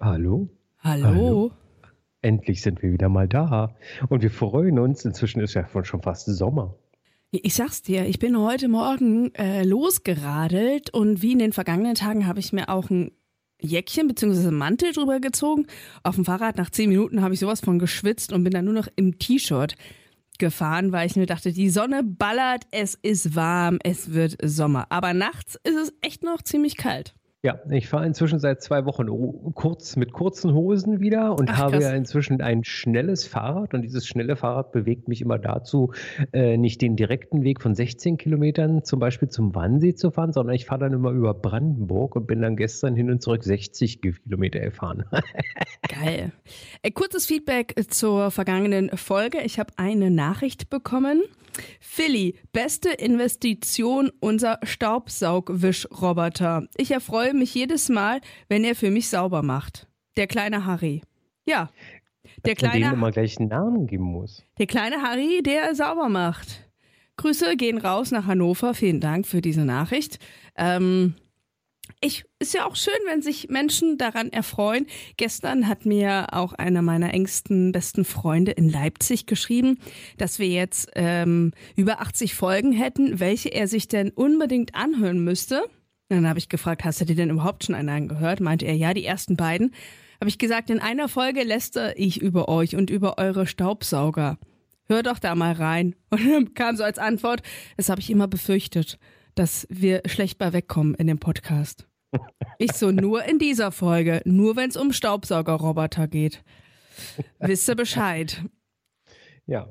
Hallo? Hallo? Hallo? Endlich sind wir wieder mal da. Und wir freuen uns. Inzwischen ist ja schon fast Sommer. Ich sag's dir, ich bin heute Morgen äh, losgeradelt und wie in den vergangenen Tagen habe ich mir auch ein Jäckchen bzw. Mantel drüber gezogen. Auf dem Fahrrad nach zehn Minuten habe ich sowas von geschwitzt und bin dann nur noch im T-Shirt gefahren, weil ich mir dachte, die Sonne ballert, es ist warm, es wird Sommer. Aber nachts ist es echt noch ziemlich kalt. Ja, ich fahre inzwischen seit zwei Wochen kurz mit kurzen Hosen wieder und Ach, habe ja inzwischen ein schnelles Fahrrad und dieses schnelle Fahrrad bewegt mich immer dazu, äh, nicht den direkten Weg von 16 Kilometern zum Beispiel zum Wannsee zu fahren, sondern ich fahre dann immer über Brandenburg und bin dann gestern hin und zurück 60 Kilometer gefahren. Geil. Äh, kurzes Feedback zur vergangenen Folge. Ich habe eine Nachricht bekommen. Philly, beste Investition unser Staubsaugwischroboter. Ich erfreue mich jedes Mal, wenn er für mich sauber macht. Der kleine Harry. Ja. Der Dass kleine, man dem immer gleich einen Namen geben muss. Der kleine Harry, der sauber macht. Grüße gehen raus nach Hannover. Vielen Dank für diese Nachricht. Ähm, ich, ist ja auch schön, wenn sich Menschen daran erfreuen. Gestern hat mir auch einer meiner engsten, besten Freunde in Leipzig geschrieben, dass wir jetzt ähm, über 80 Folgen hätten, welche er sich denn unbedingt anhören müsste. dann habe ich gefragt, hast du dir denn überhaupt schon einen gehört? Meinte er, ja, die ersten beiden. Habe ich gesagt, in einer Folge lästere ich über euch und über eure Staubsauger. Hör doch da mal rein. Und dann kam so als Antwort, das habe ich immer befürchtet dass wir schlecht bei wegkommen in dem Podcast. Ich so, nur in dieser Folge, nur wenn es um Staubsaugerroboter geht. Wisst ihr Bescheid? Ja.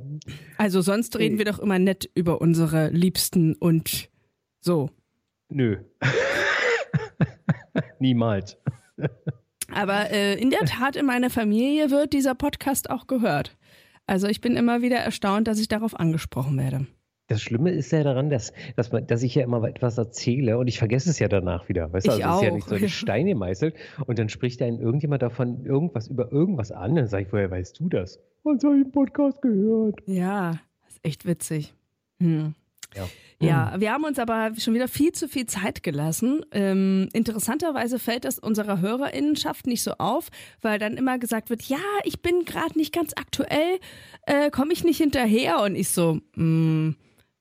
Also sonst reden wir doch immer nett über unsere Liebsten und so. Nö. Niemals. Aber äh, in der Tat, in meiner Familie wird dieser Podcast auch gehört. Also ich bin immer wieder erstaunt, dass ich darauf angesprochen werde. Das Schlimme ist ja daran, dass, dass, man, dass ich ja immer etwas erzähle und ich vergesse es ja danach wieder. Weißt du, also es ist ja nicht so ein Stein gemeißelt und dann spricht dann irgendjemand davon irgendwas über irgendwas an. Dann sage ich, woher weißt du das? Was habe ich im Podcast gehört? Ja, das ist echt witzig. Hm. Ja. Ja, wir haben uns aber schon wieder viel zu viel Zeit gelassen. Ähm, interessanterweise fällt das unserer Hörerinnenschaft nicht so auf, weil dann immer gesagt wird, ja, ich bin gerade nicht ganz aktuell, äh, komme ich nicht hinterher. Und ich so, mh, hm,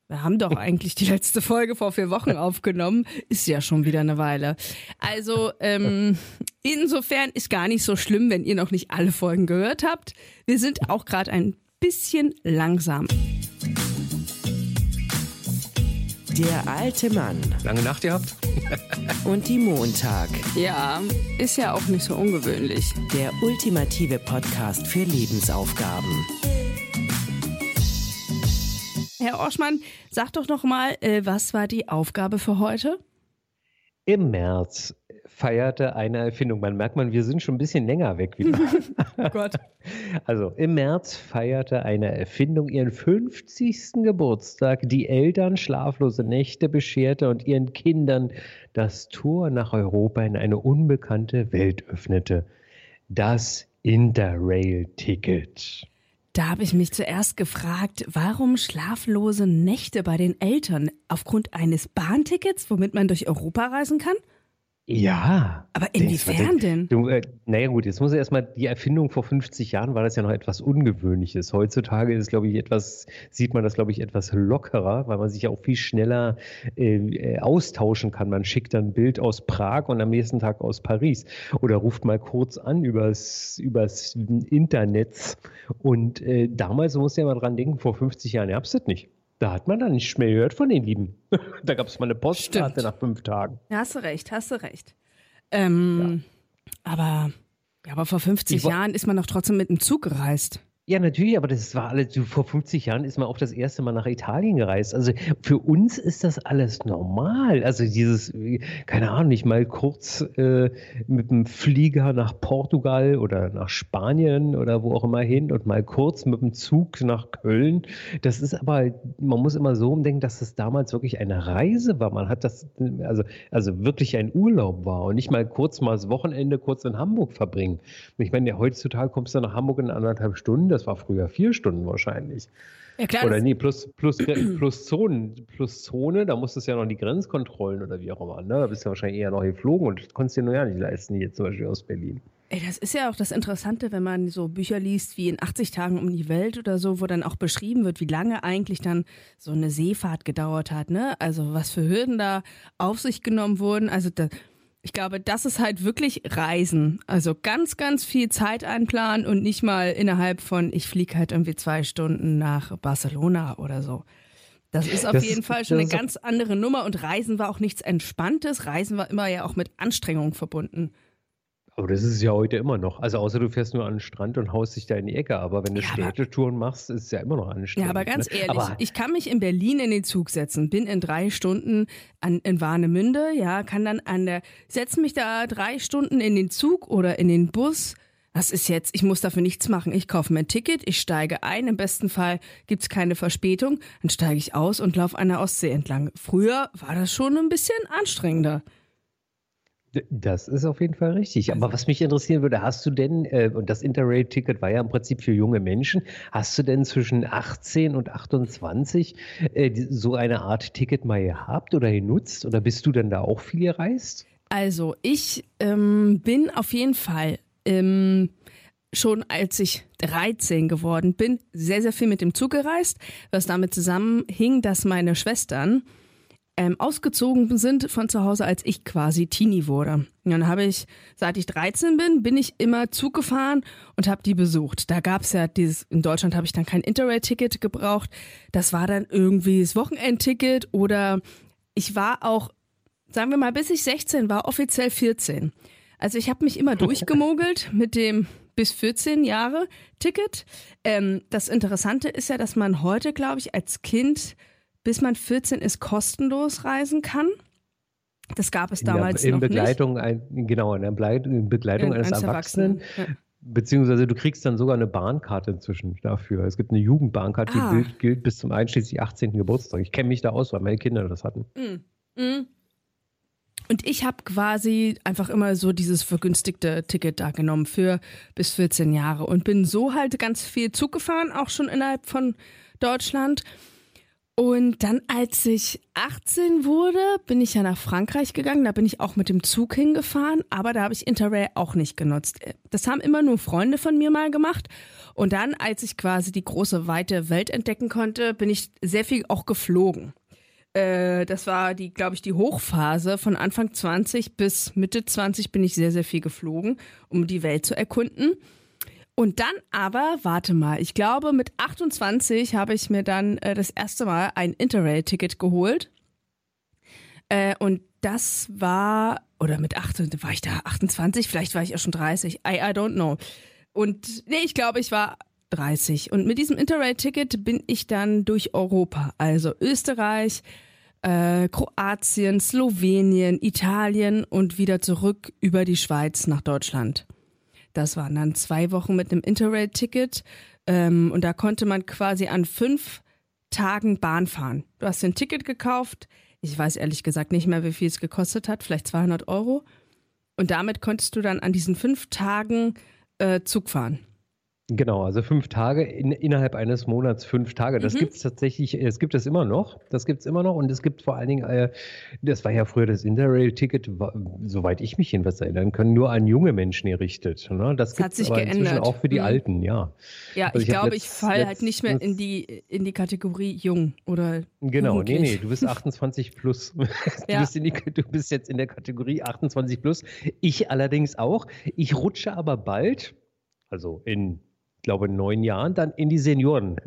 wir haben doch eigentlich die letzte Folge vor vier Wochen aufgenommen. Ist ja schon wieder eine Weile. Also ähm, insofern ist gar nicht so schlimm, wenn ihr noch nicht alle Folgen gehört habt. Wir sind auch gerade ein bisschen langsam. Der alte Mann. Lange Nacht gehabt? Und die Montag. Ja, ist ja auch nicht so ungewöhnlich. Der ultimative Podcast für Lebensaufgaben. Herr Orschmann, sag doch noch mal, äh, was war die Aufgabe für heute? Im März feierte eine Erfindung. Man merkt man, wir sind schon ein bisschen länger weg wieder. oh Gott. Also im März feierte eine Erfindung ihren 50. Geburtstag, die Eltern schlaflose Nächte bescherte und ihren Kindern das Tor nach Europa in eine unbekannte Welt öffnete. Das Interrail-Ticket. Da habe ich mich zuerst gefragt, warum schlaflose Nächte bei den Eltern? Aufgrund eines Bahntickets, womit man durch Europa reisen kann? Ja. Aber inwiefern denn? Du, äh, naja gut, jetzt muss er erstmal, die Erfindung vor 50 Jahren war das ja noch etwas Ungewöhnliches. Heutzutage ist glaube ich, etwas, sieht man das, glaube ich, etwas lockerer, weil man sich auch viel schneller äh, äh, austauschen kann. Man schickt dann ein Bild aus Prag und am nächsten Tag aus Paris. Oder ruft mal kurz an übers, übers Internet. Und äh, damals muss ja mal dran denken, vor 50 Jahren gab es das nicht. Da hat man dann nicht mehr gehört von den Lieben. da gab es mal eine Postkarte nach fünf Tagen. Ja, hast du recht, hast du recht. Ähm, ja. aber, ja, aber vor 50 Jahren ist man doch trotzdem mit dem Zug gereist. Ja, natürlich, aber das war alles, vor 50 Jahren ist man auch das erste Mal nach Italien gereist. Also für uns ist das alles normal. Also dieses, keine Ahnung, nicht mal kurz äh, mit dem Flieger nach Portugal oder nach Spanien oder wo auch immer hin und mal kurz mit dem Zug nach Köln. Das ist aber, man muss immer so umdenken, dass das damals wirklich eine Reise war. Man hat das, also, also wirklich ein Urlaub war und nicht mal kurz mal das Wochenende kurz in Hamburg verbringen. Ich meine, heutzutage kommst du nach Hamburg in anderthalb Stunden das war früher vier Stunden wahrscheinlich. Ja, klar, oder nee, plus, plus, plus, Zonen, plus Zone, da musstest du ja noch die Grenzkontrollen oder wie auch immer. Ne? Da bist du ja wahrscheinlich eher noch geflogen und konntest dir nur ja nicht leisten, hier zum Beispiel aus Berlin. Ey, das ist ja auch das Interessante, wenn man so Bücher liest wie in 80 Tagen um die Welt oder so, wo dann auch beschrieben wird, wie lange eigentlich dann so eine Seefahrt gedauert hat, ne? Also was für Hürden da auf sich genommen wurden. Also da, ich glaube, das ist halt wirklich Reisen. Also ganz, ganz viel Zeit einplanen und nicht mal innerhalb von, ich fliege halt irgendwie zwei Stunden nach Barcelona oder so. Das ist auf das jeden Fall schon eine ganz andere Nummer und Reisen war auch nichts Entspanntes. Reisen war immer ja auch mit Anstrengung verbunden. Aber das ist ja heute immer noch. Also außer du fährst nur an den Strand und haust dich da in die Ecke. Aber wenn du ja, Städtetouren machst, ist es ja immer noch anstrengend. Ja, aber ganz ne? ehrlich, aber ich kann mich in Berlin in den Zug setzen, bin in drei Stunden an, in Warnemünde, ja, kann dann an der, setze mich da drei Stunden in den Zug oder in den Bus. Was ist jetzt? Ich muss dafür nichts machen. Ich kaufe mir ein Ticket, ich steige ein. Im besten Fall gibt es keine Verspätung. Dann steige ich aus und laufe an der Ostsee entlang. Früher war das schon ein bisschen anstrengender. Das ist auf jeden Fall richtig. Aber was mich interessieren würde, hast du denn, äh, und das Interrail-Ticket war ja im Prinzip für junge Menschen, hast du denn zwischen 18 und 28 äh, so eine Art Ticket mal gehabt oder genutzt? Oder bist du denn da auch viel gereist? Also, ich ähm, bin auf jeden Fall ähm, schon als ich 13 geworden bin, sehr, sehr viel mit dem Zug gereist, was damit zusammenhing, dass meine Schwestern ähm, ausgezogen sind von zu Hause, als ich quasi Teenie wurde. Und dann habe ich, seit ich 13 bin, bin ich immer Zug gefahren und habe die besucht. Da gab es ja dieses, in Deutschland habe ich dann kein Interrail-Ticket gebraucht. Das war dann irgendwie das Wochenendticket oder ich war auch, sagen wir mal, bis ich 16 war, offiziell 14. Also ich habe mich immer durchgemogelt mit dem bis 14 Jahre Ticket. Ähm, das Interessante ist ja, dass man heute, glaube ich, als Kind bis man 14 ist, kostenlos reisen kann. Das gab es damals in, der, in noch Begleitung nicht. Ein, genau, in, der Begleitung eines Erwachsenen. Erwachsenen. Ja. Beziehungsweise du kriegst dann sogar eine Bahnkarte inzwischen dafür. Es gibt eine Jugendbahnkarte, ah. die gilt, gilt, bis zum einschließlich 18. Geburtstag. Ich kenne mich da aus, weil meine Kinder das hatten. Mm. Mm. Und ich habe quasi einfach immer so dieses vergünstigte Ticket da genommen für bis 14 Jahre und bin so halt ganz viel Zug gefahren, auch schon innerhalb von Deutschland. Und dann, als ich 18 wurde, bin ich ja nach Frankreich gegangen. Da bin ich auch mit dem Zug hingefahren, aber da habe ich Interrail auch nicht genutzt. Das haben immer nur Freunde von mir mal gemacht. Und dann, als ich quasi die große, weite Welt entdecken konnte, bin ich sehr viel auch geflogen. Äh, das war die, glaube ich, die Hochphase von Anfang 20 bis Mitte 20 bin ich sehr, sehr viel geflogen, um die Welt zu erkunden. Und dann aber, warte mal, ich glaube mit 28 habe ich mir dann äh, das erste Mal ein Interrail-Ticket geholt. Äh, und das war, oder mit 8, war ich da 28, vielleicht war ich auch schon 30, I, I don't know. Und nee, ich glaube, ich war 30. Und mit diesem Interrail-Ticket bin ich dann durch Europa, also Österreich, äh, Kroatien, Slowenien, Italien und wieder zurück über die Schweiz nach Deutschland. Das waren dann zwei Wochen mit einem Interrail-Ticket ähm, und da konnte man quasi an fünf Tagen Bahn fahren. Du hast ein Ticket gekauft. Ich weiß ehrlich gesagt nicht mehr, wie viel es gekostet hat, vielleicht 200 Euro. Und damit konntest du dann an diesen fünf Tagen äh, Zug fahren. Genau, also fünf Tage in, innerhalb eines Monats fünf Tage. Das mhm. gibt es tatsächlich, es gibt es immer noch. Das gibt es immer noch und es gibt vor allen Dingen, äh, das war ja früher das Interrail-Ticket, soweit ich mich jedenfalls erinnern kann, nur an junge Menschen gerichtet. Ne? Das, das hat sich geändert. inzwischen auch für die mhm. Alten, ja. Ja, also ich, ich glaube, ich falle halt nicht mehr in die, in die Kategorie jung oder. Genau, nee, nee, du bist 28 plus. du, ja. bist die, du bist jetzt in der Kategorie 28 plus. Ich allerdings auch. Ich rutsche aber bald, also in glaube, neun Jahren dann in die Senioren.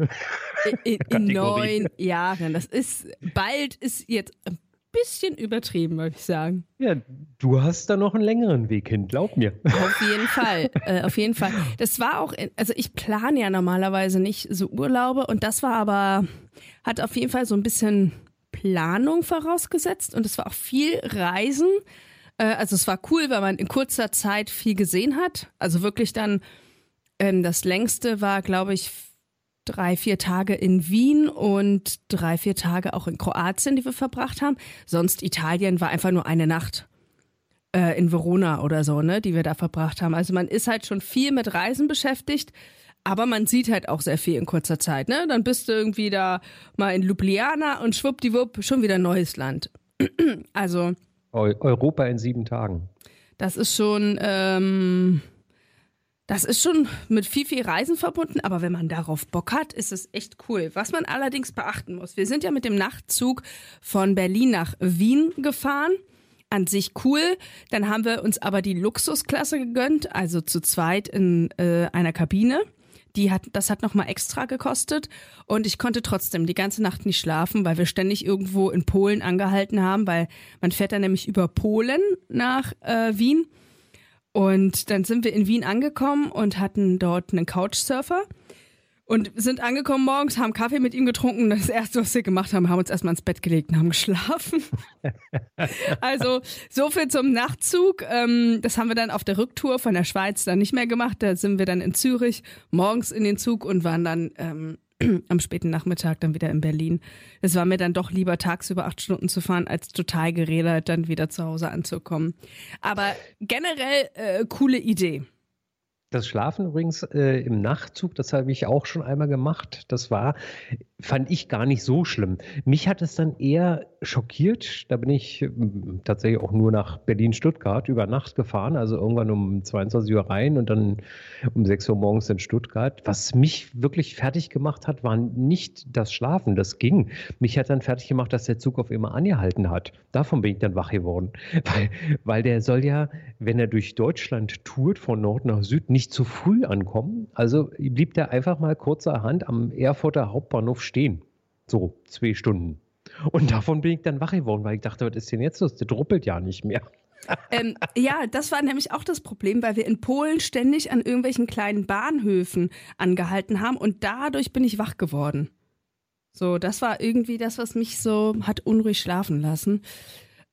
In, in neun Jahren. Das ist, bald ist jetzt ein bisschen übertrieben, würde ich sagen. Ja, du hast da noch einen längeren Weg hin, glaub mir. Auf jeden Fall, äh, auf jeden Fall. Das war auch, also ich plane ja normalerweise nicht so Urlaube und das war aber, hat auf jeden Fall so ein bisschen Planung vorausgesetzt und es war auch viel Reisen. Äh, also es war cool, weil man in kurzer Zeit viel gesehen hat. Also wirklich dann ähm, das längste war, glaube ich, drei, vier Tage in Wien und drei, vier Tage auch in Kroatien, die wir verbracht haben. Sonst Italien war einfach nur eine Nacht äh, in Verona oder so, ne, die wir da verbracht haben. Also man ist halt schon viel mit Reisen beschäftigt, aber man sieht halt auch sehr viel in kurzer Zeit, ne? Dann bist du irgendwie da mal in Ljubljana und schwuppdiwupp schon wieder neues Land. also Europa in sieben Tagen. Das ist schon ähm, Das ist schon mit viel, viel Reisen verbunden, aber wenn man darauf Bock hat, ist es echt cool. Was man allerdings beachten muss, wir sind ja mit dem Nachtzug von Berlin nach Wien gefahren. An sich cool. Dann haben wir uns aber die Luxusklasse gegönnt, also zu zweit in äh, einer Kabine. Die hat, das hat nochmal extra gekostet und ich konnte trotzdem die ganze Nacht nicht schlafen, weil wir ständig irgendwo in Polen angehalten haben, weil man fährt dann nämlich über Polen nach äh, Wien und dann sind wir in Wien angekommen und hatten dort einen Couchsurfer und sind angekommen morgens, haben Kaffee mit ihm getrunken. Das erste, was wir gemacht haben, haben uns erstmal ins Bett gelegt und haben geschlafen. also so viel zum Nachtzug. Ähm, das haben wir dann auf der Rücktour von der Schweiz dann nicht mehr gemacht. Da sind wir dann in Zürich morgens in den Zug und waren dann ähm, am späten Nachmittag dann wieder in Berlin. Es war mir dann doch lieber tagsüber acht Stunden zu fahren, als total gerädert dann wieder zu Hause anzukommen. Aber generell äh, coole Idee. Das Schlafen übrigens äh, im Nachtzug, das habe ich auch schon einmal gemacht. Das war, fand ich gar nicht so schlimm. Mich hat es dann eher schockiert. Da bin ich ähm, tatsächlich auch nur nach Berlin-Stuttgart über Nacht gefahren, also irgendwann um 22 Uhr rein und dann um 6 Uhr morgens in Stuttgart. Was mich wirklich fertig gemacht hat, war nicht das Schlafen, das ging. Mich hat dann fertig gemacht, dass der Zug auf immer angehalten hat. Davon bin ich dann wach geworden. Weil, weil der soll ja, wenn er durch Deutschland tourt, von Nord nach Süd, nicht zu früh ankommen. Also blieb der einfach mal kurzerhand am Erfurter Hauptbahnhof stehen. So, zwei Stunden. Und davon bin ich dann wach geworden, weil ich dachte, was ist denn jetzt los? Der druppelt ja nicht mehr. ähm, ja, das war nämlich auch das Problem, weil wir in Polen ständig an irgendwelchen kleinen Bahnhöfen angehalten haben und dadurch bin ich wach geworden. So, das war irgendwie das, was mich so hat unruhig schlafen lassen.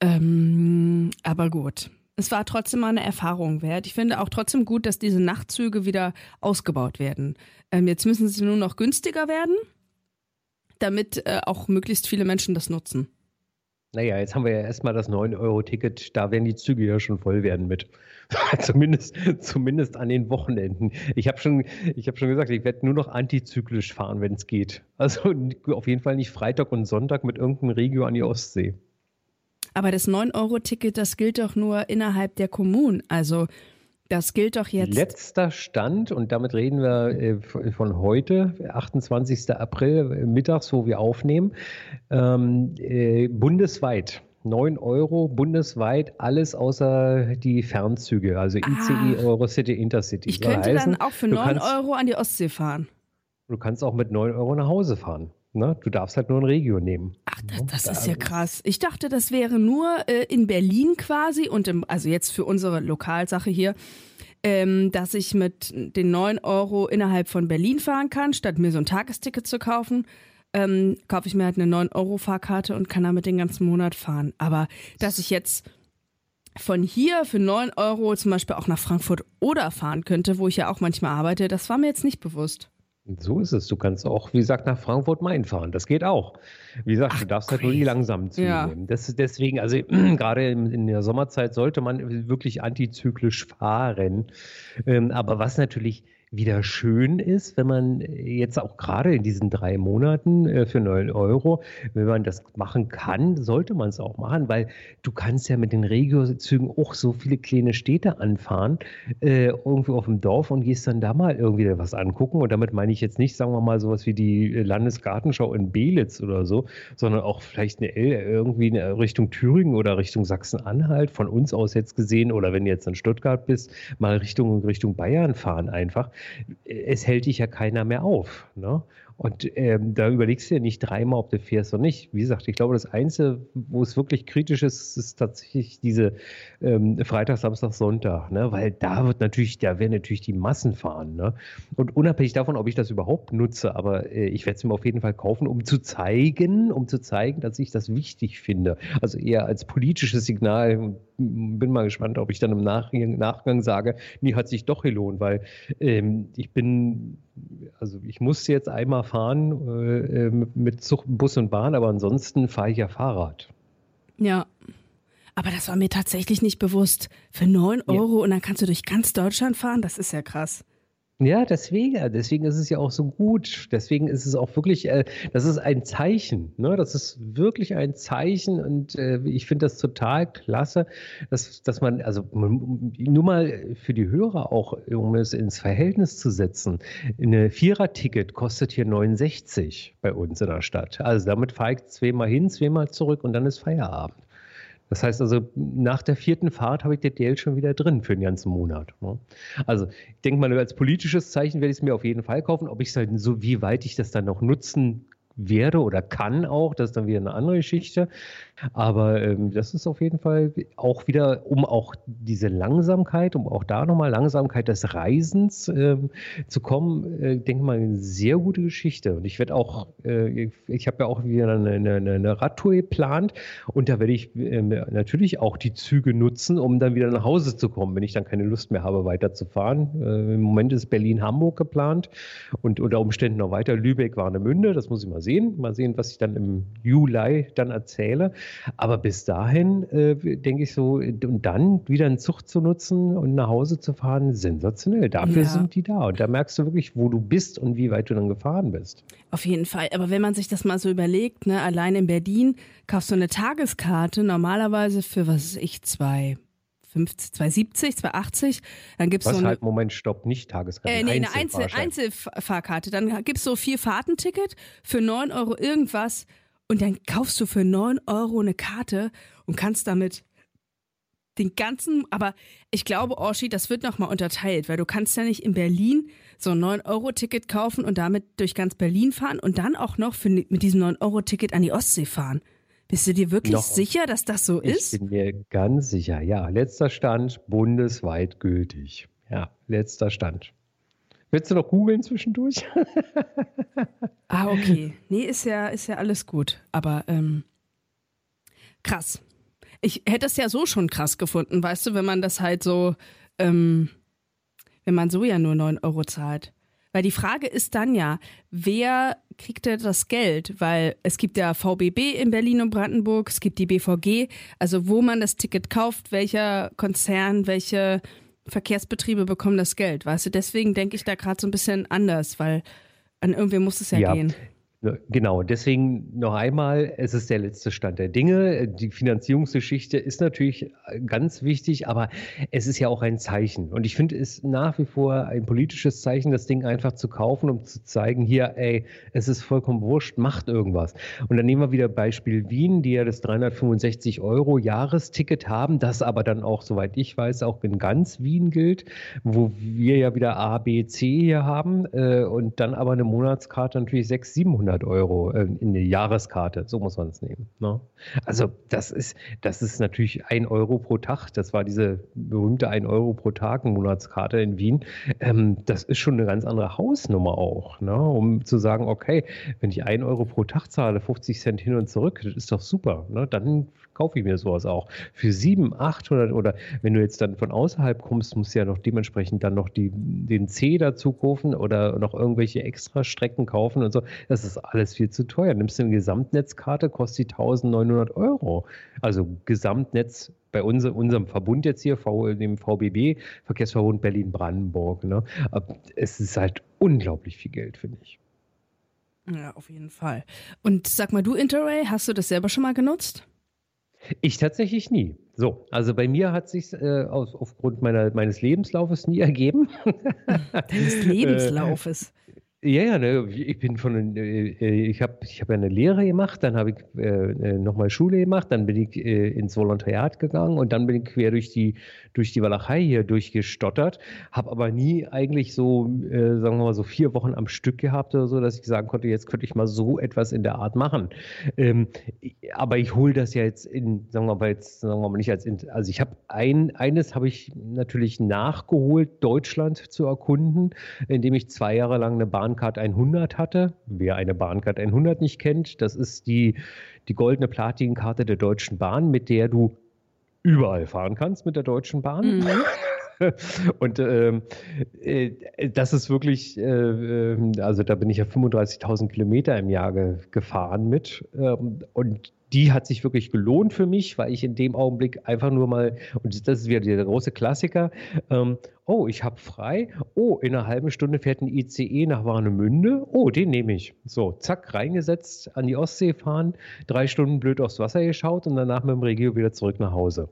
Ähm, aber gut. Es war trotzdem mal eine Erfahrung wert. Ich finde auch trotzdem gut, dass diese Nachtzüge wieder ausgebaut werden. Ähm, jetzt müssen sie nur noch günstiger werden damit äh, auch möglichst viele Menschen das nutzen. Naja, jetzt haben wir ja erstmal das 9-Euro-Ticket, da werden die Züge ja schon voll werden mit. zumindest, zumindest an den Wochenenden. Ich habe schon, hab schon gesagt, ich werde nur noch antizyklisch fahren, wenn es geht. Also auf jeden Fall nicht Freitag und Sonntag mit irgendeinem Regio an die Ostsee. Aber das 9-Euro-Ticket, das gilt doch nur innerhalb der Kommunen. Also das gilt doch jetzt. Letzter Stand, und damit reden wir äh, von heute, 28. April, mittags, wo wir aufnehmen, ähm, äh, bundesweit. 9 Euro bundesweit, alles außer die Fernzüge, also ICE, ah, Eurocity, Intercity. Ich könnte heißen, dann auch für 9 kannst, Euro an die Ostsee fahren. Du kannst auch mit 9 Euro nach Hause fahren. Ne? Du darfst halt nur ein Regio nehmen. Ach, das, das ist ja krass. Ich dachte, das wäre nur äh, in Berlin quasi und im, also jetzt für unsere Lokalsache hier, ähm, dass ich mit den 9 Euro innerhalb von Berlin fahren kann, statt mir so ein Tagesticket zu kaufen. Ähm, kaufe ich mir halt eine 9-Euro-Fahrkarte und kann damit den ganzen Monat fahren. Aber dass ich jetzt von hier für 9 Euro zum Beispiel auch nach Frankfurt oder fahren könnte, wo ich ja auch manchmal arbeite, das war mir jetzt nicht bewusst. So ist es. Du kannst auch, wie gesagt, nach Frankfurt-Main fahren. Das geht auch. Wie gesagt, Ach, du darfst crazy. halt nur die langsamen Züge ja. nehmen. Das ist deswegen, also gerade in, in, der Sommerzeit sollte man wirklich antizyklisch fahren. Ähm, aber was natürlich wieder schön ist, wenn man jetzt auch gerade in diesen drei Monaten äh, für 9 Euro, wenn man das machen kann, sollte man es auch machen, weil du kannst ja mit den Regiozügen auch so viele kleine Städte anfahren, äh, irgendwo auf dem Dorf und gehst dann da mal irgendwie was angucken. Und damit meine ich jetzt nicht, sagen wir mal, sowas wie die Landesgartenschau in Belitz oder so, sondern auch vielleicht eine irgendwie eine Richtung Thüringen oder Richtung Sachsen-Anhalt, von uns aus jetzt gesehen, oder wenn du jetzt in Stuttgart bist, mal Richtung, Richtung Bayern fahren einfach es hält dich ja keiner mehr auf. Ne? Und ähm, da überlegst du ja nicht dreimal, ob du fährst oder nicht. Wie gesagt, ich glaube, das Einzige, wo es wirklich kritisch ist, ist tatsächlich diese ähm, Freitag, Samstag, Sonntag, ne? Weil da wird natürlich, da werden natürlich die Massen fahren, ne? Und unabhängig davon, ob ich das überhaupt nutze, aber äh, ich werde es mir auf jeden Fall kaufen, um zu zeigen, um zu zeigen, dass ich das wichtig finde. Also eher als politisches Signal. Bin mal gespannt, ob ich dann im Nachgang, Nachgang sage, nee, hat sich doch gelohnt, weil ähm, ich bin also ich musste jetzt einmal fahren äh, äh mit Zug, Bus und Bahn, aber ansonsten fahre ich ja Fahrrad. Ja. Aber das war mir tatsächlich nicht bewusst. Für 9 Euro ja. und dann kannst du durch ganz Deutschland fahren, das ist ja krass. Ja, deswegen, deswegen ist es ja auch so gut. Deswegen ist es auch wirklich, äh, das ist ein Zeichen. Ne? Das ist wirklich ein Zeichen und äh, ich finde das total klasse, dass, dass man, also nur mal für die Hörer auch, um es ins Verhältnis zu setzen, eine Vierer-Ticket kostet hier 69 bei uns in der Stadt. Also damit fahre ich zweimal hin, zweimal zurück und dann ist Feierabend. Das heißt also, nach der vierten Fahrt habe ich das Geld schon wieder drin für den ganzen Monat. Ne? Also, ich denke mal, als politisches Zeichen werde ich es mir auf jeden Fall kaufen. Ob ich es halt so, wie weit ich das dann noch nutzen werde oder kann auch, das ist dann wieder eine andere Geschichte. Aber ähm, das ist auf jeden Fall auch wieder, um auch diese Langsamkeit, um auch da nochmal Langsamkeit des Reisens ähm, zu kommen, äh, denke mal, eine sehr gute Geschichte. Und ich werde auch, äh, ich, ich habe ja auch wieder eine, eine, eine, Radtour geplant und da werde ich äh, natürlich auch die Züge nutzen, um dann wieder nach Hause zu kommen, wenn ich dann keine Lust mehr habe, weiterzufahren. Äh, Im Moment ist Berlin-Hamburg geplant und unter Umständen noch weiter Lübeck-Warnemünde, das muss ich mal sehen. Mal sehen, was ich dann im Juli dann erzähle. Aber bis dahin äh, denke ich so, und dann wieder einen Zug zu nutzen und nach Hause zu fahren, sensationell. Dafür ja. sind die da. Und da merkst du wirklich, wo du bist und wie weit du dann gefahren bist. Auf jeden Fall. Aber wenn man sich das mal so überlegt, ne, allein in Berlin kaufst du eine Tageskarte normalerweise für, was weiß ich, zwei 50, 270, 280. Dann gibt's Was so eine, halt, Moment, stopp, nicht Tageskarte. Äh, nee, eine Einzel, Einzelfahrkarte. Dann gibt's so vier Fahrtenticket für 9 Euro irgendwas und dann kaufst du für 9 Euro eine Karte und kannst damit den ganzen, aber ich glaube, Orshi, das wird nochmal unterteilt, weil du kannst ja nicht in Berlin so ein 9-Euro-Ticket kaufen und damit durch ganz Berlin fahren und dann auch noch für, mit diesem 9-Euro-Ticket an die Ostsee fahren. Bist du dir wirklich noch, sicher, dass das so ist? Ich bin mir ganz sicher, ja. Letzter Stand, bundesweit gültig. Ja, letzter Stand. Willst du noch googeln zwischendurch? ah, okay. Nee, ist ja, ist ja alles gut. Aber ähm, krass. Ich hätte es ja so schon krass gefunden, weißt du, wenn man das halt so, ähm, wenn man so ja nur 9 Euro zahlt. Weil die Frage ist dann ja, wer kriegt denn das Geld? Weil es gibt ja VBB in Berlin und Brandenburg, es gibt die BVG, also wo man das Ticket kauft, welcher Konzern, welche Verkehrsbetriebe bekommen das Geld. Weißt du, deswegen denke ich da gerade so ein bisschen anders, weil an irgendwen muss es ja, ja. gehen. Genau, deswegen noch einmal, es ist der letzte Stand der Dinge. Die Finanzierungsgeschichte ist natürlich ganz wichtig, aber es ist ja auch ein Zeichen. Und ich finde es nach wie vor ein politisches Zeichen, das Ding einfach zu kaufen, um zu zeigen, hier, ey, es ist vollkommen wurscht, macht irgendwas. Und dann nehmen wir wieder Beispiel Wien, die ja das 365 Euro Jahresticket haben, das aber dann auch, soweit ich weiß, auch in ganz Wien gilt, wo wir ja wieder A, B, C hier haben äh, und dann aber eine Monatskarte natürlich 600, 700 500 Euro äh, in die Jahreskarte. So muss man es nehmen. Ne? Also das ist, das ist natürlich ein Euro pro Tag. Das war diese berühmte ein Euro pro Tag Monatskarte in Wien. Ähm, das ist schon eine ganz andere Hausnummer auch, ne? um zu sagen, okay, wenn ich ein Euro pro Tag zahle, 50 Cent hin und zurück, das ist doch super. Ne? Dann kaufe ich mir sowas auch. Für 700, 800 oder wenn du jetzt dann von außerhalb kommst, musst du ja noch dementsprechend dann noch die, den C dazu kaufen oder noch irgendwelche extra Strecken kaufen und so. Das ist alles viel zu teuer. Nimmst du eine Gesamtnetzkarte, kostet die 1900 Euro. Also Gesamtnetz bei uns, unserem Verbund jetzt hier, dem VBB, Verkehrsverbund Berlin-Brandenburg. Ne? Es ist halt unglaublich viel Geld, finde ich. Ja, auf jeden Fall. Und sag mal, du Interrail, hast du das selber schon mal genutzt? Ich tatsächlich nie. So, also bei mir hat sich äh, aus, aufgrund meiner, meines Lebenslaufes nie ergeben. Deines Lebenslaufes. Ja, ja, ne, ich bin von, äh, äh, ich habe ich hab ja eine Lehre gemacht, dann habe ich äh, äh, nochmal Schule gemacht, dann bin ich äh, ins Volontariat gegangen und dann bin ich quer durch die, durch die Walachei hier durchgestottert, habe aber nie eigentlich so, äh, sagen wir mal, so vier Wochen am Stück gehabt oder so, dass ich sagen konnte, jetzt könnte ich mal so etwas in der Art machen. Ähm, aber ich hole das ja jetzt in, sagen wir mal, jetzt, sagen wir mal nicht als, also ich habe ein, eines habe ich natürlich nachgeholt, Deutschland zu erkunden, indem ich zwei Jahre lang eine Bahn Bahncard 100 hatte. Wer eine Bahncard 100 nicht kennt, das ist die, die goldene Platinkarte der Deutschen Bahn, mit der du überall fahren kannst mit der Deutschen Bahn. Mhm. Und ähm, äh, das ist wirklich, äh, ähm, also da bin ich ja 35.000 Kilometer im Jahr ge gefahren mit. Ähm, und die hat sich wirklich gelohnt für mich, weil ich in dem Augenblick einfach nur mal, und das ist wieder der große Klassiker, ähm, oh, ich habe frei, oh, in einer halben Stunde fährt ein ICE nach Warnemünde, oh, den nehme ich. So, zack, reingesetzt, an die Ostsee fahren, drei Stunden blöd aufs Wasser geschaut und danach mit dem Regio wieder zurück nach Hause.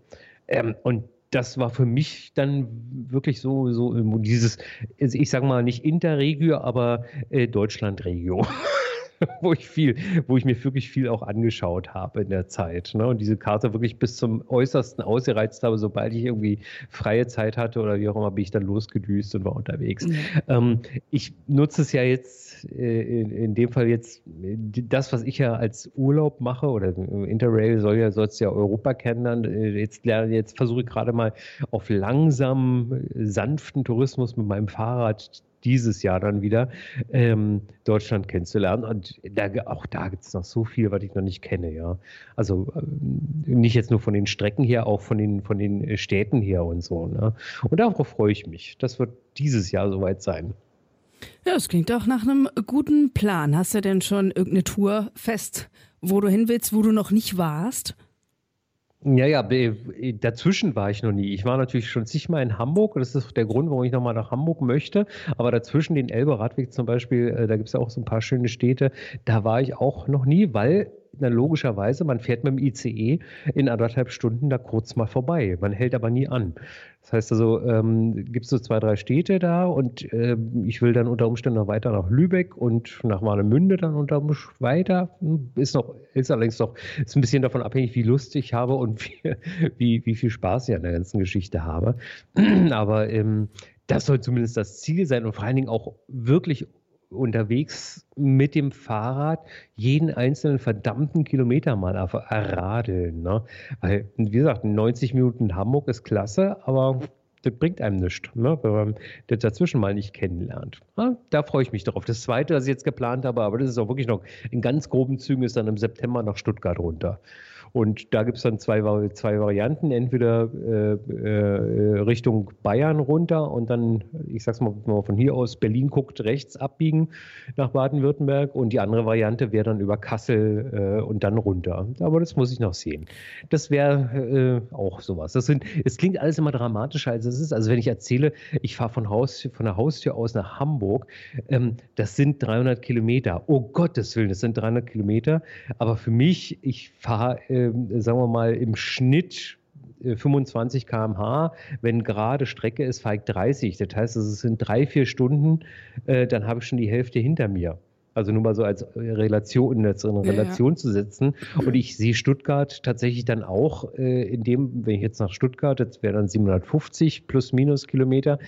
Ähm, und das war für mich dann wirklich so, so dieses, ich sage mal nicht Interregio, aber äh, Deutschlandregio. wo ich viel, wo ich mir wirklich viel auch angeschaut habe in der Zeit. Ne? Und diese Karte wirklich bis zum Äußersten ausgereizt habe, sobald ich irgendwie freie Zeit hatte oder wie auch immer, bin ich dann losgedüst und war unterwegs. Mhm. Ähm, ich nutze es ja jetzt äh, in, in, dem Fall jetzt das, was ich ja als Urlaub mache oder Interrail soll ja soll es ja Europa kennenlernen. Äh, jetzt jetzt versuche ich gerade mal auf langsam sanften Tourismus mit meinem Fahrrad dieses Jahr dann wieder ähm, Deutschland kennenzulernen. Und da, auch da gibt es noch so viel, was ich noch nicht kenne, ja. Also ähm, nicht jetzt nur von den Strecken her, auch von den, von den Städten her und so. Ne? Und darauf freue ich mich. Das wird dieses Jahr soweit sein. Ja, das klingt doch nach einem guten Plan. Hast du denn schon irgendeine Tour fest, wo du hin willst, wo du noch nicht warst? Ja, ja, dazwischen war ich noch nie. Ich war natürlich schon zigmal in Hamburg das ist der Grund, warum ich nochmal nach Hamburg möchte. Aber dazwischen den Elbe-Radweg zum Beispiel, äh, da gibt es ja auch so ein paar schöne Städte, da war ich auch noch nie, weil na, logischerweise, man fährt mit dem ICE in anderthalb Stunden da kurz mal vorbei. Man hält aber nie an. Das heißt also, ähm, gibt es so zwei, drei Städte da und äh, ich will dann unter Umständen noch weiter nach Lübeck und nach Warnemünde dann unter Umständen weiter. Ist noch, ist allerdings noch, ist ein bisschen davon abhängig, wie Lust ich habe und wie, wie, wie viel Spaß ich an der ganzen Geschichte habe. aber ähm, das soll zumindest das Ziel sein und vor allen Dingen auch wirklich unterwegs mit dem Fahrrad jeden einzelnen verdammten Kilometer mal erradeln. Ne? Weil, wie gesagt, 90 Minuten Hamburg ist klasse, aber das bringt einem nichts, ne? wenn man das dazwischen mal nicht kennenlernt. Ja, da freue ich mich drauf. Das zweite, was ich jetzt geplant habe, aber das ist auch wirklich noch in ganz groben Zügen, ist dann im September nach Stuttgart runter. Und da gibt es dann zwei, zwei Varianten, entweder äh, äh, Richtung Bayern runter und dann, ich sag's mal, wenn man von hier aus Berlin guckt, rechts abbiegen nach Baden-Württemberg und die andere Variante wäre dann über Kassel äh, und dann runter. Aber das muss ich noch sehen. Das wäre äh, auch sowas. Das sind, es klingt alles immer dramatischer, als es ist. Also wenn ich erzähle, ich fahre von, von der Haustür aus nach Hamburg, ähm, das sind 300 Kilometer. Oh Gottes Willen, das sind 300 Kilometer. Aber für mich, ich fahre äh, sagen wir mal, im Schnitt 25 äh, km/h. Wenn gerade Strecke ist, fahre ich 30. Das heißt, es sind drei, vier Stunden, äh, dann habe ich schon die Hälfte hinter mir. Also nur mal so als Relation, in Relation ja. zu setzen. Und ich sehe Stuttgart tatsächlich dann auch äh, in dem, wenn ich jetzt nach Stuttgart, das wäre dann 750 plus minus Kilometer,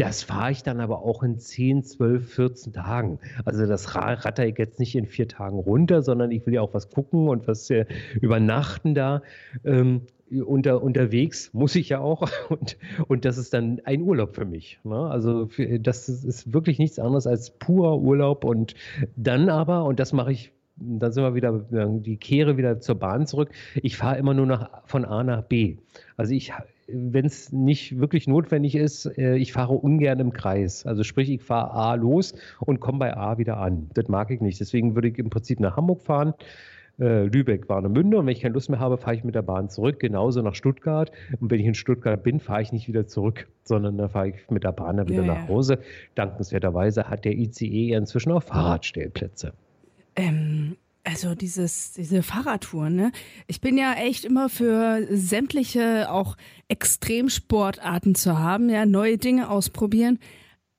das fahre ich dann aber auch in 10, 12, 14 Tagen. Also das ratter ich jetzt nicht in vier Tagen runter, sondern ich will ja auch was gucken und was äh, übernachten da. Ähm, unter, unterwegs muss ich ja auch und, und das ist dann ein Urlaub für mich. Ne? Also für, das ist wirklich nichts anderes als purer Urlaub und dann aber, und das mache ich dann sind wir wieder, die Kehre wieder zur Bahn zurück. Ich fahre immer nur nach, von A nach B. Also ich wenn es nicht wirklich notwendig ist, äh, ich fahre ungern im Kreis. Also sprich, ich fahre A los und komme bei A wieder an. Das mag ich nicht. Deswegen würde ich im Prinzip nach Hamburg fahren. Äh, Lübeck, Warnemünde und wenn ich keine Lust mehr habe, fahre ich mit der Bahn zurück, genauso nach Stuttgart. Und wenn ich in Stuttgart bin, fahre ich nicht wieder zurück, sondern da fahre ich mit der Bahn dann wieder ja, nach Hause. Dankenswerterweise hat der ICE inzwischen auch Fahrradstellplätze. Ähm, also dieses, diese Fahrradtouren, ne? Ich bin ja echt immer für sämtliche auch Extremsportarten zu haben, ja, neue Dinge ausprobieren.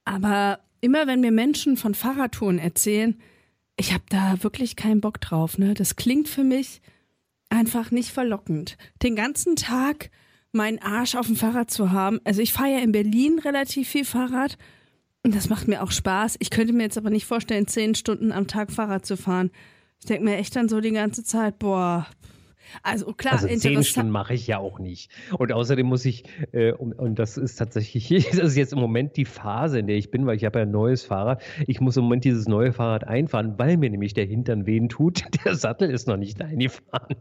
Aber immer wenn mir Menschen von Fahrradtouren erzählen, ich habe da wirklich keinen Bock drauf, ne? Das klingt für mich einfach nicht verlockend. Den ganzen Tag meinen Arsch auf dem Fahrrad zu haben. Also ich fahre ja in Berlin relativ viel Fahrrad und das macht mir auch Spaß. Ich könnte mir jetzt aber nicht vorstellen, zehn Stunden am Tag Fahrrad zu fahren. Ich denke mir echt dann so die ganze Zeit, boah, Also klar, also zehn Stunden mache ich ja auch nicht. Und außerdem muss ich, äh, und, und, das ist tatsächlich, das ist jetzt im Moment die Phase, in der ich bin, weil ich habe ja ein neues Fahrrad. Ich muss im Moment dieses neue Fahrrad einfahren, weil mir nämlich der Hintern wehen tut. Der Sattel ist noch nicht eingefahren.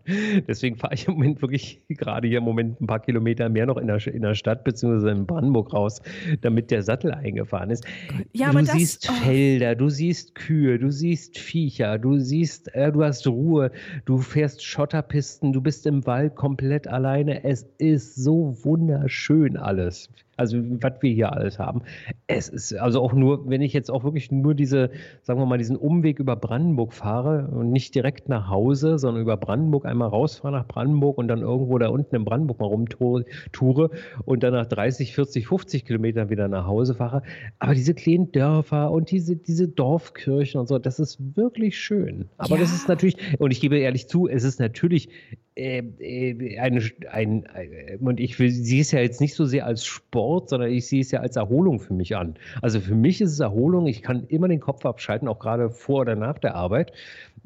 Deswegen fahre ich im Moment wirklich gerade hier im Moment ein paar Kilometer mehr noch in der, in der Stadt beziehungsweise in Brandenburg raus, damit der Sattel eingefahren ist. Ja, du siehst das, oh. Felder, du siehst Kühe, du siehst Viecher, du siehst, äh, du hast Ruhe, du fährst Schotterpisten Pisten, du bist im Wald komplett alleine. Es ist so wunderschön alles. Also, was wir hier alles haben. Es ist also auch nur, wenn ich jetzt auch wirklich nur diese, sagen wir mal, diesen Umweg über Brandenburg fahre und nicht direkt nach Hause, sondern über Brandenburg einmal rausfahre nach Brandenburg und dann irgendwo da unten in Brandenburg mal rumtoure und dann nach 30, 40, 50 Kilometern wieder nach Hause fahre. Aber diese kleinen Dörfer und diese, diese Dorfkirchen und so, das ist wirklich schön. Aber ja. das ist natürlich, und ich gebe ehrlich zu, es ist natürlich äh, äh, eine, ein, äh, und ich sehe es ja jetzt nicht so sehr als Sport, sondern ich sehe es ja als Erholung für mich an. Also für mich ist es Erholung. Ich kann immer den Kopf abschalten, auch gerade vor oder nach der Arbeit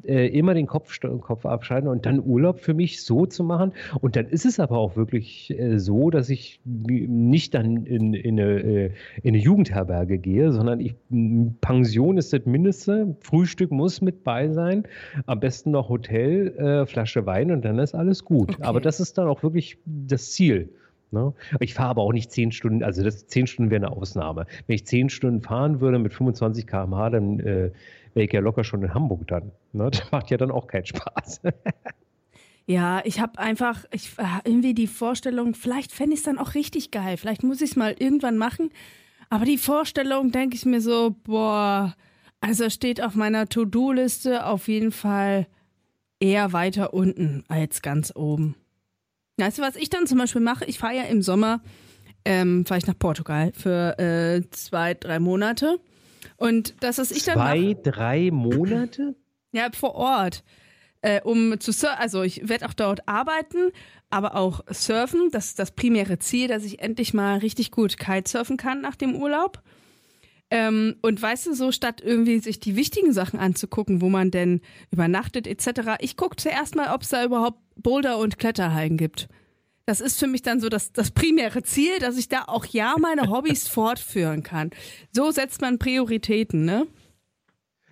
äh, immer den Kopf, Kopf abschalten und dann Urlaub für mich so zu machen. Und dann ist es aber auch wirklich äh, so, dass ich nicht dann in, in, eine, äh, in eine Jugendherberge gehe, sondern ich, Pension ist das Mindeste, Frühstück muss mit bei sein, am besten noch Hotel, Flasche Wein und dann ist alles gut. Okay. Aber das ist dann auch wirklich das Ziel. Ne? Ich fahre aber auch nicht zehn Stunden, also das zehn Stunden wäre eine Ausnahme. Wenn ich zehn Stunden fahren würde mit 25 km/h, dann äh, wäre ich ja locker schon in Hamburg dann. Ne? Das macht ja dann auch keinen Spaß. Ja, ich habe einfach ich, äh, irgendwie die Vorstellung, vielleicht fände ich es dann auch richtig geil. Vielleicht muss ich es mal irgendwann machen. Aber die Vorstellung, denke ich mir so, boah, also steht auf meiner To-Do-Liste auf jeden Fall eher weiter unten als ganz oben. Weißt du, was ich dann zum Beispiel mache? Ich fahre ja im Sommer, ähm, fahre ich nach Portugal für äh, zwei, drei Monate. Und das, was ich dann Zwei, mache, drei Monate? Ja, vor Ort. Äh, um zu surfen, also ich werde auch dort arbeiten, aber auch surfen. Das ist das primäre Ziel, dass ich endlich mal richtig gut Kitesurfen kann nach dem Urlaub. Ähm, und weißt du, so statt irgendwie sich die wichtigen Sachen anzugucken, wo man denn übernachtet etc., ich gucke zuerst mal, ob es da überhaupt Boulder- und Kletterhallen gibt. Das ist für mich dann so das, das primäre Ziel, dass ich da auch ja meine Hobbys fortführen kann. So setzt man Prioritäten, ne?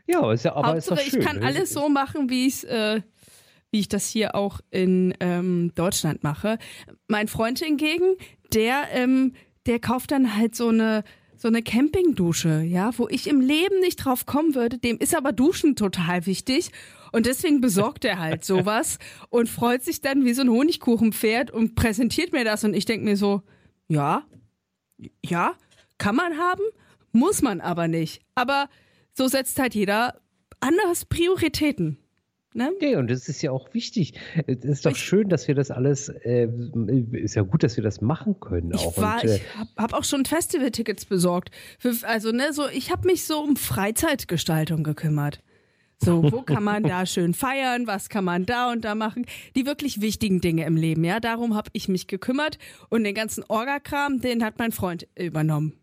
Ja, ist ja aber Hauptsache, ist schön, ich kann ne? alles so machen, wie ich äh, wie ich das hier auch in ähm, Deutschland mache. Mein Freund hingegen, der ähm, der kauft dann halt so eine so eine Campingdusche, ja, wo ich im Leben nicht drauf kommen würde. Dem ist aber Duschen total wichtig. Und deswegen besorgt er halt sowas und freut sich dann wie so ein Honigkuchenpferd und präsentiert mir das. Und ich denke mir so, ja, ja, kann man haben, muss man aber nicht. Aber so setzt halt jeder anders Prioritäten. Ne? Ja, und das ist ja auch wichtig. Es ist doch ich, schön, dass wir das alles, äh, ist ja gut, dass wir das machen können. Auch. Ich, war, äh, ich habe hab auch schon Festival-Tickets besorgt. Für, also, ne, so, ich habe mich so um Freizeitgestaltung gekümmert. So, wo kann man da schön feiern? Was kann man da und da machen? Die wirklich wichtigen Dinge im Leben, ja. Darum habe ich mich gekümmert und den ganzen Orgakram, den hat mein Freund übernommen.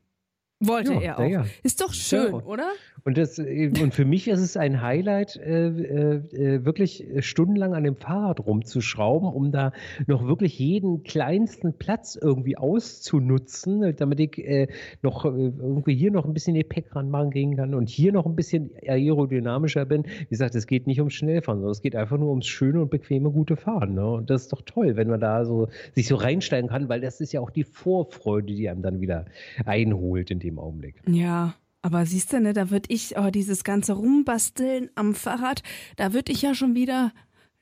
Wollte ja, er auch. Ja. Ist doch schön, ja. oder? Und, das, und für mich ist es ein Highlight, äh, äh, wirklich stundenlang an dem Fahrrad rumzuschrauben, um da noch wirklich jeden kleinsten Platz irgendwie auszunutzen, damit ich äh, noch äh, irgendwie hier noch ein bisschen Gepäck ranmachen gehen kann und hier noch ein bisschen aerodynamischer bin. Wie gesagt, es geht nicht ums Schnellfahren, sondern es geht einfach nur ums schöne und bequeme, gute Fahren. Ne? Und das ist doch toll, wenn man da so sich so reinsteigen kann, weil das ist ja auch die Vorfreude, die einem dann wieder einholt in dem Augenblick. Ja. Aber siehst du, ne, da würde ich, oh, dieses ganze Rumbasteln am Fahrrad, da würde ich ja schon wieder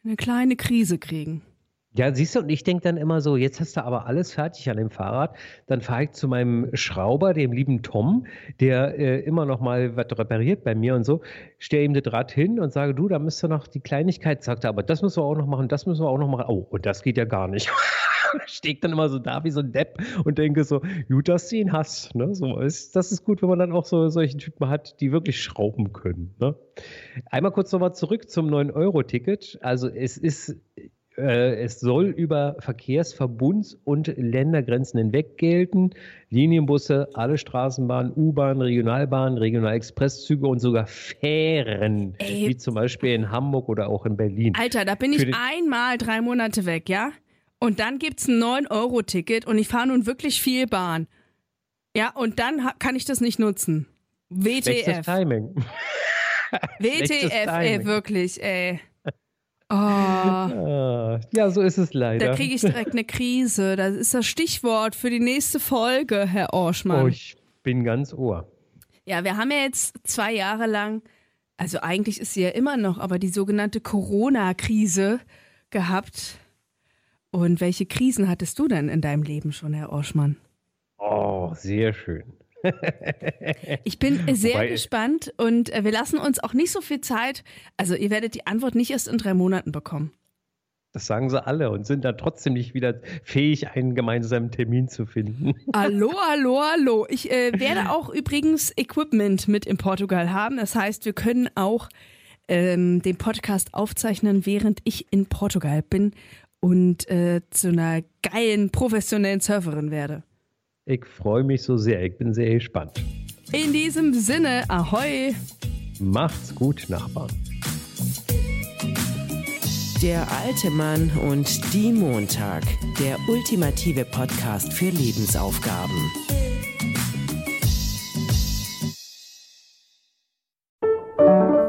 eine kleine Krise kriegen. Ja, siehst du, und ich denke dann immer so, jetzt hast du aber alles fertig an dem Fahrrad. Dann fahre ich zu meinem Schrauber, dem lieben Tom, der äh, immer noch mal was repariert bei mir und so, stelle ihm das Rad hin und sage, du, da müsste noch die Kleinigkeit, sagt er, aber das müssen wir auch noch machen, das müssen wir auch noch machen. Oh, und das geht ja gar nicht. stehe dann immer so da wie so ein Depp und denke so, gut, dass du ihn hast. Ne? So ist, das ist gut, wenn man dann auch so solche Typen hat, die wirklich schrauben können. Ne? Einmal kurz nochmal zurück zum 9-Euro-Ticket. Also es ist Äh, es soll über Verkehrsverbunds- und Ländergrenzen hinweg gelten. Linienbusse, alle Straßenbahnen, U-Bahn, Regionalbahnen, Regionalexpresszüge und sogar Fähren, Ey. wie zum Beispiel in Hamburg oder auch in Berlin. Alter, da bin ich einmal drei Monate weg, ja? Und dann gibt es ein 9-Euro-Ticket und ich fahre nun wirklich viel Bahn. Ja, und dann kann ich das nicht nutzen. WTF. Timing. WTF, ey, wirklich, ey. Oh. Ja, so ist es leider. Da kriege ich direkt eine Krise. Das ist das Stichwort für die nächste Folge, Herr Orschmann. Oh, ich bin ganz ohr. Ja, wir haben ja jetzt zwei Jahre lang, also eigentlich ist sie ja immer noch, aber die sogenannte Corona-Krise gehabt. Und welche Krisen hattest du denn in deinem Leben schon, Herr Orschmann? Oh, sehr schön. ich bin sehr Wobei, gespannt und äh, wir lassen uns auch nicht so viel Zeit. Also ihr werdet die Antwort nicht erst in drei Monaten bekommen. Das sagen sie alle und sind dann trotzdem nicht wieder fähig, einen gemeinsamen Termin zu finden. Hallo, hallo, hallo. Ich äh, werde auch übrigens Equipment mit in Portugal haben. Das heißt, wir können auch ähm, den Podcast aufzeichnen, während ich in Portugal bin und äh, zu einer geilen professionellen Surferin werde. Ich freue mich so sehr. Ich bin sehr gespannt. In diesem Sinne, ahoi. Macht's gut, Nachbarn. Der alte Mann und die Montag. Der ultimative Podcast für Lebensaufgaben.